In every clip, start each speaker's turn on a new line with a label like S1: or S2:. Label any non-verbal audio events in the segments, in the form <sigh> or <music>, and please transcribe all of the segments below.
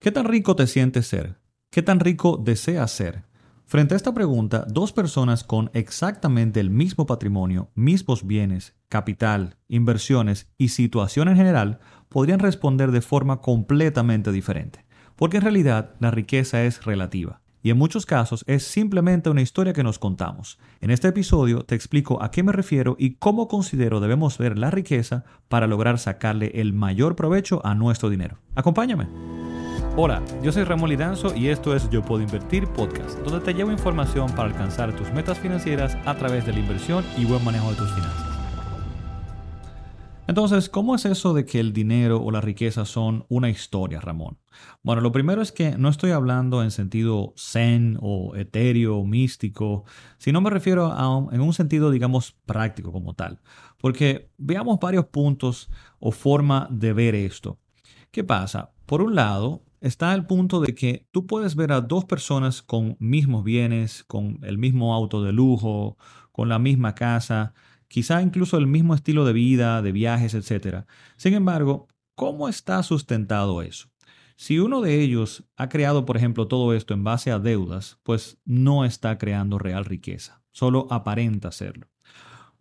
S1: ¿Qué tan rico te sientes ser? ¿Qué tan rico deseas ser? Frente a esta pregunta, dos personas con exactamente el mismo patrimonio, mismos bienes, capital, inversiones y situación en general podrían responder de forma completamente diferente, porque en realidad la riqueza es relativa y en muchos casos es simplemente una historia que nos contamos. En este episodio te explico a qué me refiero y cómo considero debemos ver la riqueza para lograr sacarle el mayor provecho a nuestro dinero. Acompáñame. Hola, yo soy Ramón Lidanzo y esto es Yo Puedo Invertir Podcast, donde te llevo información para alcanzar tus metas financieras a través de la inversión y buen manejo de tus finanzas. Entonces, ¿cómo es eso de que el dinero o la riqueza son una historia, Ramón? Bueno, lo primero es que no estoy hablando en sentido zen o etéreo o místico, sino me refiero a en un sentido, digamos, práctico como tal. Porque veamos varios puntos o forma de ver esto. ¿Qué pasa? Por un lado, está el punto de que tú puedes ver a dos personas con mismos bienes, con el mismo auto de lujo, con la misma casa, quizá incluso el mismo estilo de vida, de viajes, etc. Sin embargo, ¿cómo está sustentado eso? Si uno de ellos ha creado, por ejemplo, todo esto en base a deudas, pues no está creando real riqueza, solo aparenta serlo.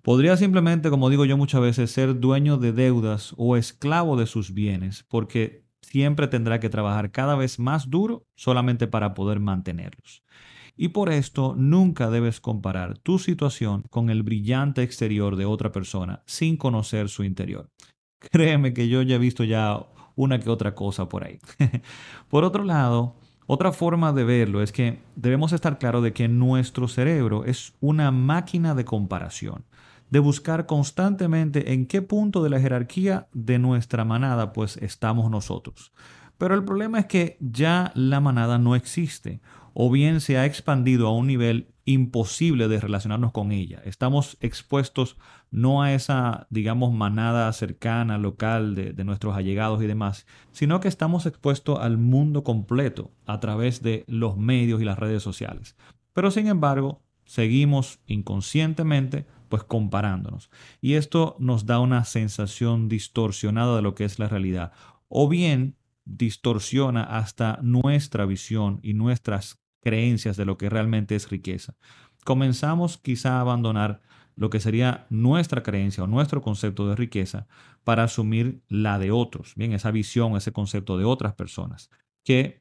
S1: Podría simplemente, como digo yo muchas veces, ser dueño de deudas o esclavo de sus bienes, porque siempre tendrá que trabajar cada vez más duro solamente para poder mantenerlos. Y por esto nunca debes comparar tu situación con el brillante exterior de otra persona sin conocer su interior. <laughs> Créeme que yo ya he visto ya una que otra cosa por ahí. <laughs> por otro lado, otra forma de verlo es que debemos estar claros de que nuestro cerebro es una máquina de comparación, de buscar constantemente en qué punto de la jerarquía de nuestra manada pues estamos nosotros. Pero el problema es que ya la manada no existe o bien se ha expandido a un nivel imposible de relacionarnos con ella. Estamos expuestos no a esa, digamos, manada cercana, local de, de, nuestros allegados y demás, sino que estamos expuestos al mundo completo a través de los medios y las redes sociales. Pero sin embargo, seguimos inconscientemente pues comparándonos. Y esto nos da una sensación distorsionada de lo que es la realidad. O bien distorsiona hasta nuestra visión y nuestras creencias de lo que realmente es riqueza. Comenzamos quizá a abandonar lo que sería nuestra creencia o nuestro concepto de riqueza para asumir la de otros, bien, esa visión, ese concepto de otras personas, que,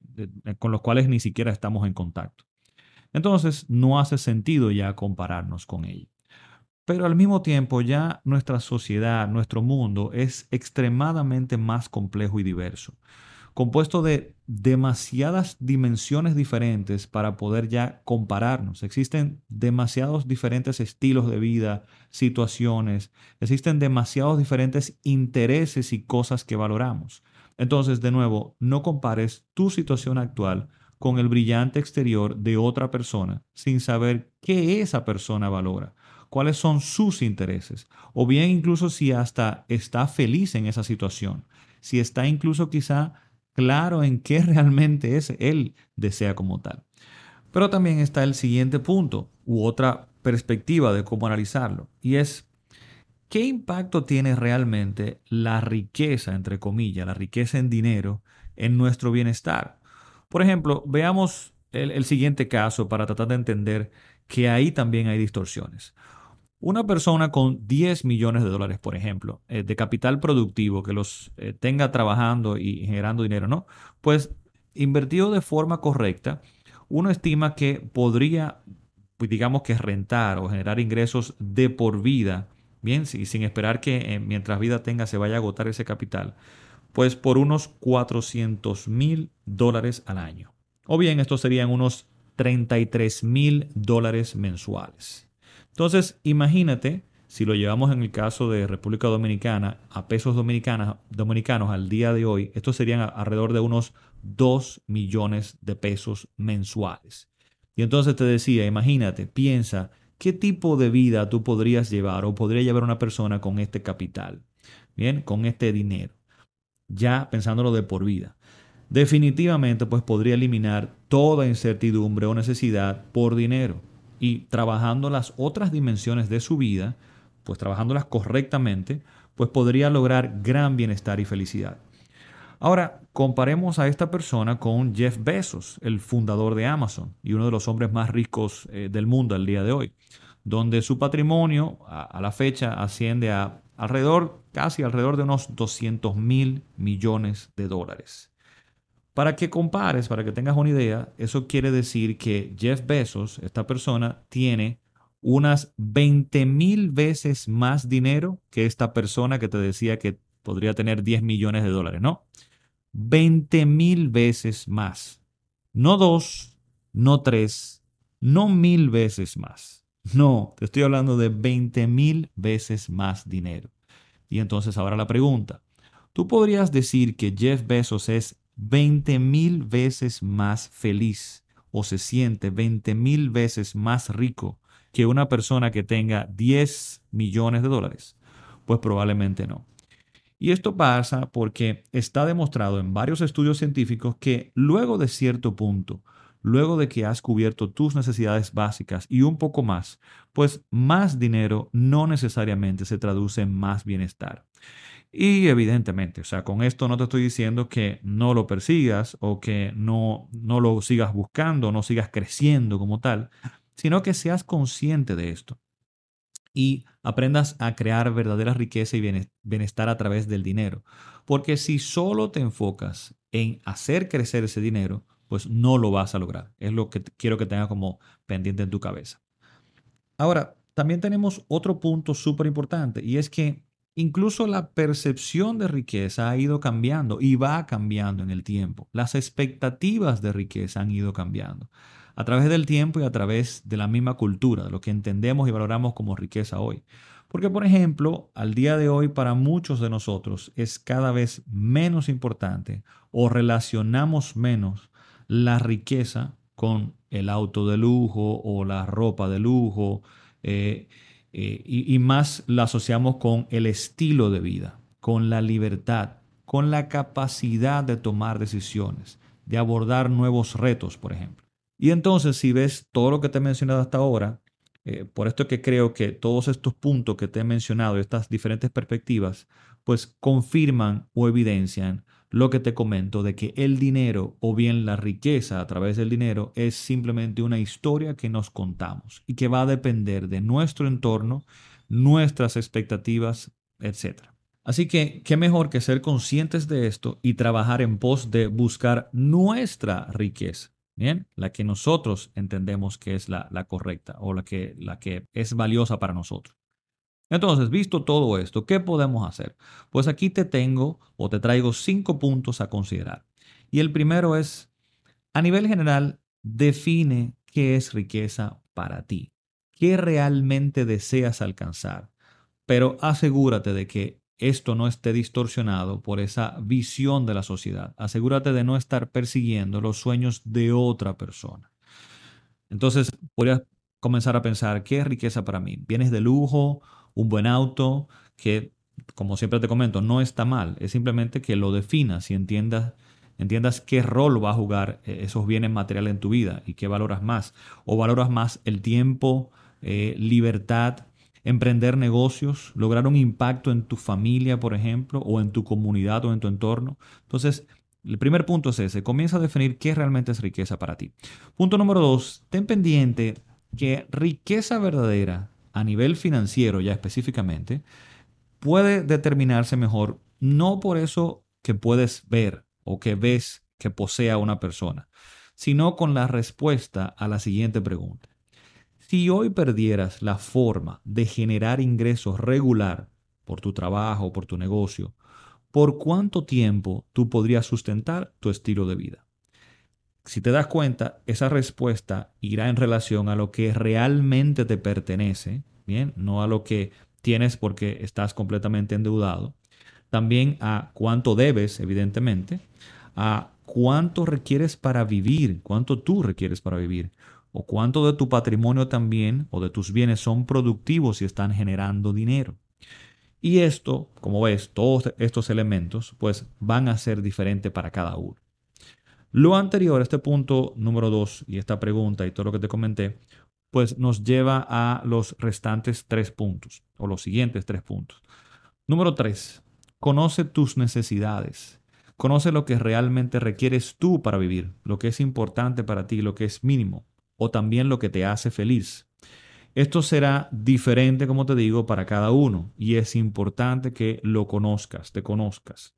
S1: con los cuales ni siquiera estamos en contacto. Entonces, no hace sentido ya compararnos con ellos. Pero al mismo tiempo ya nuestra sociedad, nuestro mundo es extremadamente más complejo y diverso compuesto de demasiadas dimensiones diferentes para poder ya compararnos. Existen demasiados diferentes estilos de vida, situaciones, existen demasiados diferentes intereses y cosas que valoramos. Entonces, de nuevo, no compares tu situación actual con el brillante exterior de otra persona sin saber qué esa persona valora, cuáles son sus intereses, o bien incluso si hasta está feliz en esa situación, si está incluso quizá claro en qué <laughs> realmente es él desea como tal. Pero también está el siguiente punto u otra perspectiva de cómo analizarlo y es qué impacto tiene realmente la riqueza, entre comillas, la riqueza en dinero en nuestro bienestar. Por ejemplo, veamos el, el siguiente caso para tratar de entender que ahí también hay distorsiones. Una persona con 10 millones de dólares, por ejemplo, eh, de capital productivo que los eh, tenga trabajando y generando dinero, ¿no? Pues invertido de forma correcta, uno estima que podría, pues, digamos que rentar o generar ingresos de por vida, bien, sin esperar que eh, mientras vida tenga se vaya a agotar ese capital, pues por unos 400 mil dólares al año. O bien, estos serían unos 33 mil dólares mensuales. Entonces, imagínate, si lo llevamos en el caso de República Dominicana a pesos dominicanos al día de hoy, estos serían alrededor de unos 2 millones de pesos mensuales. Y entonces te decía, imagínate, piensa, ¿qué tipo de vida tú podrías llevar o podría llevar una persona con este capital? Bien, con este dinero. Ya pensándolo de por vida. Definitivamente, pues podría eliminar toda incertidumbre o necesidad por dinero y trabajando las otras dimensiones de su vida, pues trabajándolas correctamente, pues podría lograr gran bienestar y felicidad. Ahora, comparemos a esta persona con Jeff Bezos, el fundador de Amazon y uno de los hombres más ricos eh, del mundo al día de hoy, donde su patrimonio a, la fecha asciende a alrededor, casi alrededor de unos 200 mil millones de dólares. Para que compares, para que tengas una idea, eso quiere decir que Jeff Bezos, esta persona, tiene unas 20 mil veces más dinero que esta persona que te decía que podría tener 10 millones de dólares, ¿no? 20 mil veces más. No dos, no tres, no mil veces más. No, te estoy hablando de 20 mil veces más dinero. Y entonces ahora la pregunta, ¿tú podrías decir que Jeff Bezos es 20 mil veces más feliz o se siente 20 mil veces más rico que una persona que tenga 10 millones de dólares? Pues probablemente no. Y esto pasa porque está demostrado en varios estudios científicos que luego de cierto punto, luego de que has cubierto tus necesidades básicas y un poco más, pues más dinero no necesariamente se traduce en más bienestar. Y evidentemente, o sea, con esto no te estoy diciendo que no lo persigas o que no, no lo sigas buscando, no sigas creciendo como tal, sino que seas consciente de esto y aprendas a crear verdadera riqueza y bienestar a través del dinero. Porque si solo te enfocas en hacer crecer ese dinero, pues no lo vas a lograr. Es lo que quiero que tenga como pendiente en tu cabeza. Ahora, también tenemos otro punto súper importante y es que incluso la percepción de riqueza ha ido cambiando y va cambiando en el tiempo. Las expectativas de riqueza han ido cambiando a través del tiempo y a través de la misma cultura, de lo que entendemos y valoramos como riqueza hoy. Porque, por ejemplo, al día de hoy para muchos de nosotros es cada vez menos importante o relacionamos menos la riqueza con el auto de lujo o la ropa de lujo eh, eh, y, más la asociamos con el estilo de vida, con la libertad, con la capacidad de tomar decisiones, de abordar nuevos retos, por ejemplo. Y entonces, si ves todo lo que te he mencionado hasta ahora, eh, por esto que creo que todos estos puntos que te he mencionado, estas diferentes perspectivas, pues confirman o evidencian lo que te comento de que el dinero o bien la riqueza a través del dinero es simplemente una historia que nos contamos y que va a depender de nuestro entorno, nuestras expectativas, etc. Así que, ¿qué mejor que ser conscientes de esto y trabajar en pos de buscar nuestra riqueza? Bien, la que nosotros entendemos que es la, correcta o la que, la que es valiosa para nosotros. Entonces, visto todo esto, ¿qué podemos hacer? Pues aquí te tengo o te traigo cinco puntos a considerar. Y el primero es, a nivel general, define qué es riqueza para ti, qué realmente deseas alcanzar, pero asegúrate de que esto no esté distorsionado por esa visión de la sociedad. Asegúrate de no estar persiguiendo los sueños de otra persona. Entonces, podrías comenzar a pensar, ¿qué es riqueza para mí? Bienes de lujo, un buen auto, que, como siempre te comento, no está mal. Es simplemente que lo definas y entiendas, entiendas qué rol va a jugar eh, esos bienes materiales en tu vida y qué valoras más. O valoras más el tiempo, eh, libertad, emprender negocios, lograr un impacto en tu familia, por ejemplo, o en tu comunidad o en tu entorno. Entonces, el primer punto es ese, comienza a definir qué realmente es riqueza para ti. Punto número dos, ten pendiente que riqueza verdadera a nivel financiero ya específicamente puede determinarse mejor no por eso que puedes ver o que ves que posea una persona, sino con la respuesta a la siguiente pregunta. Si hoy perdieras la forma de generar ingresos regular por tu trabajo, por tu negocio, ¿por cuánto tiempo tú podrías sustentar tu estilo de vida? Si te das cuenta, esa respuesta irá en relación a lo que realmente te pertenece, bien, no a lo que tienes porque estás completamente endeudado. También a cuánto debes, evidentemente, a cuánto requieres para vivir, cuánto tú requieres para vivir, o cuánto de tu patrimonio también o de tus bienes son productivos y están generando dinero. Y esto, como ves, todos estos elementos pues van a ser diferentes para cada uno. Lo anterior, este punto número dos y esta pregunta y todo lo que te comenté, pues nos lleva a los restantes tres puntos o los siguientes tres puntos. Número tres, conoce tus necesidades. Conoce lo que realmente requieres tú para vivir, lo que es importante para ti, lo que es mínimo, o también lo que te hace feliz. Esto será diferente, como te digo, para cada uno y es importante que lo conozcas, te conozcas.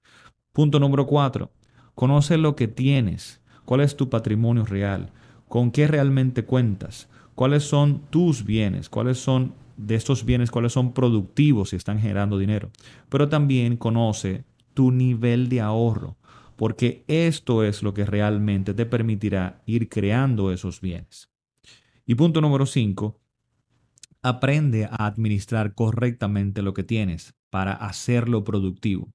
S1: Punto número cuatro, conoce lo que tienes, cuál es tu patrimonio real, con qué realmente cuentas, cuáles son tus bienes, cuáles son de estos bienes, cuáles son productivos y están generando dinero. Pero también conoce tu nivel de ahorro, porque esto es lo que realmente te permitirá ir creando esos bienes. Y punto número 5, aprende a administrar correctamente lo que tienes para hacerlo productivo.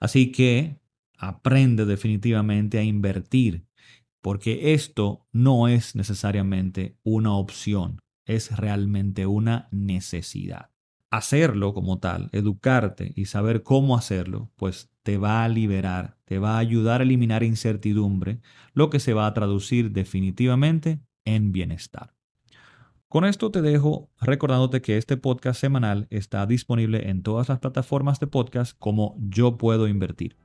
S1: Así que aprende definitivamente a invertir, porque esto no es necesariamente una opción, es realmente una necesidad hacerlo como tal, educarte y saber cómo hacerlo, pues te va a liberar, te va a ayudar a eliminar incertidumbre, lo que se va a traducir definitivamente en bienestar. Con esto te dejo recordándote que este podcast semanal está disponible en todas las plataformas de podcast como Yo Puedo Invertir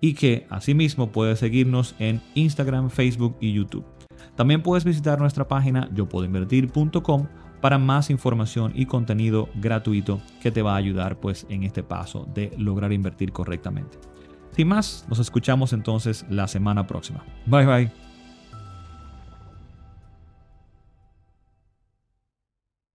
S1: y que asimismo puedes seguirnos en Instagram, Facebook y YouTube. También puedes visitar nuestra página yopuedoinvertir.com para más información y contenido gratuito que te va a ayudar pues en este paso de lograr invertir correctamente. Sin más, nos escuchamos entonces la semana próxima. Bye bye.